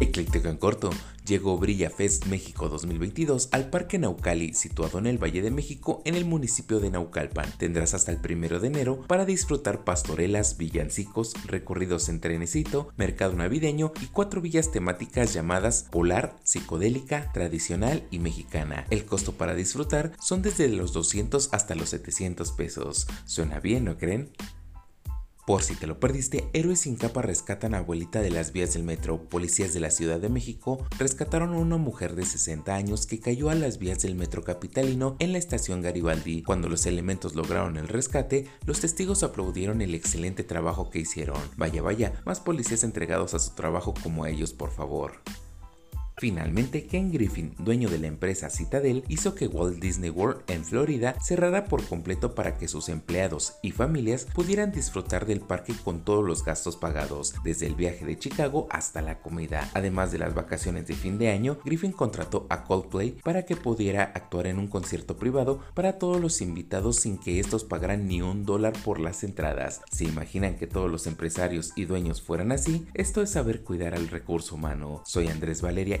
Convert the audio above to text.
Ecléctico en corto, llegó Brilla Fest México 2022 al Parque Naucali, situado en el Valle de México, en el municipio de Naucalpan. Tendrás hasta el primero de enero para disfrutar pastorelas, villancicos, recorridos en trenecito, mercado navideño y cuatro villas temáticas llamadas Polar, Psicodélica, Tradicional y Mexicana. El costo para disfrutar son desde los 200 hasta los 700 pesos. ¿Suena bien, no creen? Por si te lo perdiste, héroes sin capa rescatan a abuelita de las vías del metro. Policías de la Ciudad de México rescataron a una mujer de 60 años que cayó a las vías del metro capitalino en la estación Garibaldi. Cuando los elementos lograron el rescate, los testigos aplaudieron el excelente trabajo que hicieron. Vaya, vaya, más policías entregados a su trabajo como ellos, por favor. Finalmente, Ken Griffin, dueño de la empresa Citadel, hizo que Walt Disney World en Florida cerrara por completo para que sus empleados y familias pudieran disfrutar del parque con todos los gastos pagados, desde el viaje de Chicago hasta la comida. Además de las vacaciones de fin de año, Griffin contrató a Coldplay para que pudiera actuar en un concierto privado para todos los invitados sin que estos pagaran ni un dólar por las entradas. ¿Se imaginan que todos los empresarios y dueños fueran así? Esto es saber cuidar al recurso humano. Soy Andrés Valeria